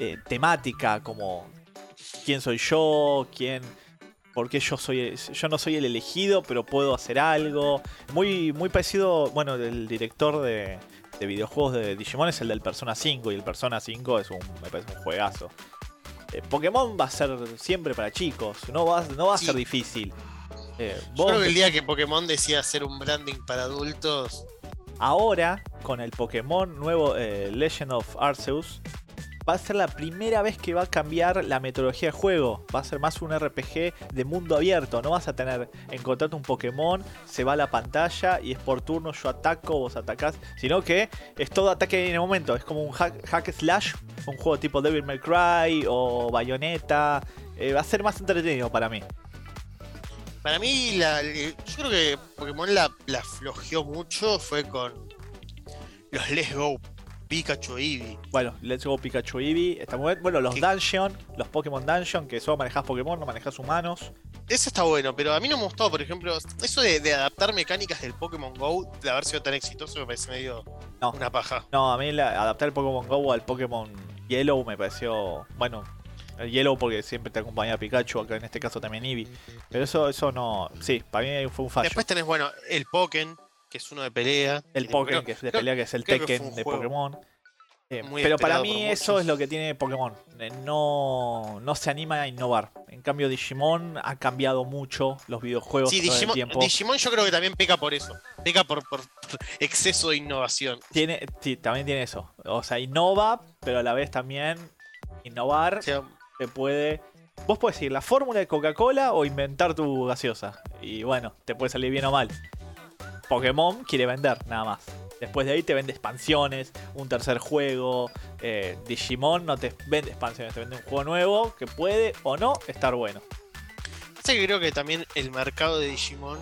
eh, temática, como quién soy yo, quién, por qué yo soy, yo no soy el elegido, pero puedo hacer algo. Muy, muy parecido, bueno, el director de, de videojuegos de Digimon es el del Persona 5 y el Persona 5 es un, me parece un juegazo. Eh, Pokémon va a ser siempre para chicos, no va, no va a Sí. ser difícil. Eh, Yo creo que el día que Pokémon decía hacer un branding para adultos, Ahora, con el Pokémon nuevo eh, Legend of Arceus, va a ser la primera vez que va a cambiar la metodología de juego. Va a ser más un RPG de mundo abierto. No vas a tener, encontrarte un Pokémon, se va a la pantalla y es por turno, yo ataco, vos atacás. Sino que es todo ataque en el momento. Es como un hack, slash, un juego tipo Devil May Cry o Bayonetta. Eh, va a ser más entretenido para mí. para mí, la- yo creo que Pokémon la, la flojeó mucho fue con los Let's Go Pikachu e Eevee. Bueno, Let's Go Pikachu Eevee. Está muy bien. Bueno, los ¿Qué? Dungeon, los Pokémon Dungeon, que solo manejás Pokémon, no manejás humanos. Eso está bueno, pero a mí no me gustó, por ejemplo, eso de, de adaptar mecánicas del Pokémon Go, de haber sido tan exitoso, me parece medio No. una paja. No, a mí la- adaptar el Pokémon Go al Pokémon Yellow me pareció. Bueno, el Yellow porque siempre te acompaña Pikachu, acá en este caso también Eevee. Pero eso, eso no. Sí, para mí fue un fallo. Después tenés, bueno, el Pokémon, que es uno de pelea. el que Pokémon que es de creo- pelea, que es el Tekken de Pokémon. Eh, pero para mí eso muchos. es lo que tiene Pokémon. eh, No, no se anima a innovar. En cambio, Digimon ha cambiado mucho los videojuegos Sí, Digimon, tiempo. Digimon yo creo que también peca por eso. Peca por, por- por *laughs* exceso de innovación. Tiene, sí, también tiene eso. O sea, innova, pero a la vez también innovar te puede. Vos puedes seguir la fórmula de Coca-Cola o inventar tu gaseosa. Y bueno, te puede salir bien o mal. Pokémon quiere vender, nada más. Después de ahí te vende expansiones, un tercer juego. eh, Digimon no te vende expansiones, te vende un juego nuevo que puede o no estar bueno. que creo que también el mercado de Digimon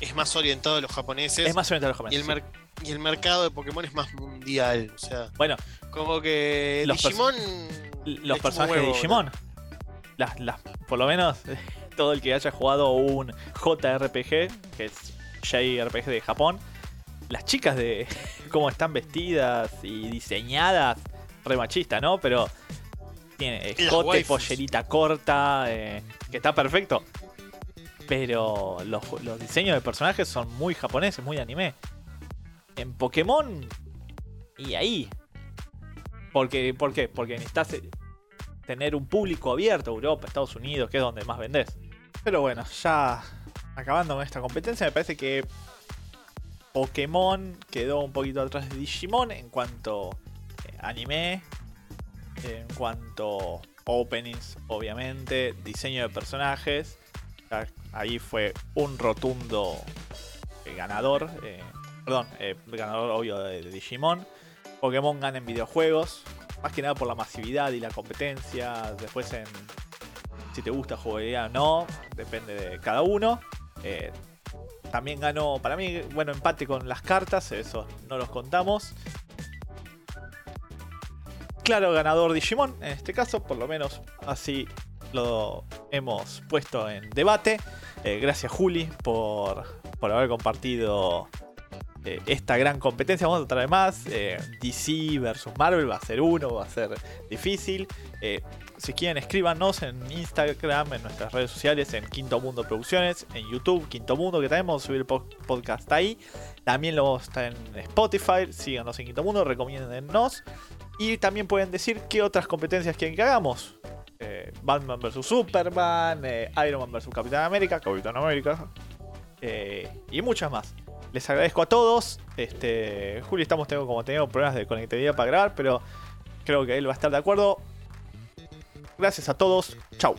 es más orientado a los japoneses. Es más orientado a los y, el japoneses. y el mercado de Pokémon es más mundial. O sea, Bueno, como que Los pers- Digimon. los personajes de Digimon. Las, las, por lo menos *laughs* todo el que haya jugado un JRPG, que es JRPG de Japón, las chicas de *laughs* cómo están vestidas y diseñadas, re machista, ¿no? Pero tiene escote, pollerita corta, eh, que está perfecto. Pero los, los diseños de personajes son muy japoneses, muy anime. En Pokémon, y ahí. Porque, ¿Por qué? Porque necesitas eh, tener un público abierto, Europa, Estados Unidos, que es donde más vendés. Pero bueno, ya acabando con esta competencia, me parece que Pokémon quedó un poquito atrás de Digimon en cuanto eh, anime, en cuanto openings, obviamente, diseño de personajes. Ahí fue un rotundo eh, ganador, eh, perdón, ganador obvio de, de Digimon. Pokémon gana en videojuegos, más que nada por la masividad y la competencia. Después en si te gusta jugabilidad o no, depende de cada uno. Eh, también ganó, para mí, bueno, empate con las cartas, eso no los contamos. Claro, ganador Digimon, en este caso, por lo menos así lo hemos puesto en debate. Eh, gracias Juli por, por haber compartido eh, esta gran competencia. Vamos a traer más. DC versus Marvel va a ser uno, va a ser difícil. Eh, si quieren, escríbanos en Instagram, en nuestras redes sociales, en Quinto Mundo Producciones, en YouTube, Quinto Mundo, que también vamos a subir podcast ahí. También lo vamos a estar en Spotify. Síganos en Quinto Mundo, recomiéndennos. Y también pueden decir qué otras competencias quieren que hagamos. Batman vs Superman, Iron Man vs Capitán América, Capitán América, y muchas más les agradezco a todos. Este, Julio, estamos tengo, como tengo problemas de conectividad para grabar, pero creo que él va a estar de acuerdo. Gracias a todos. Chao.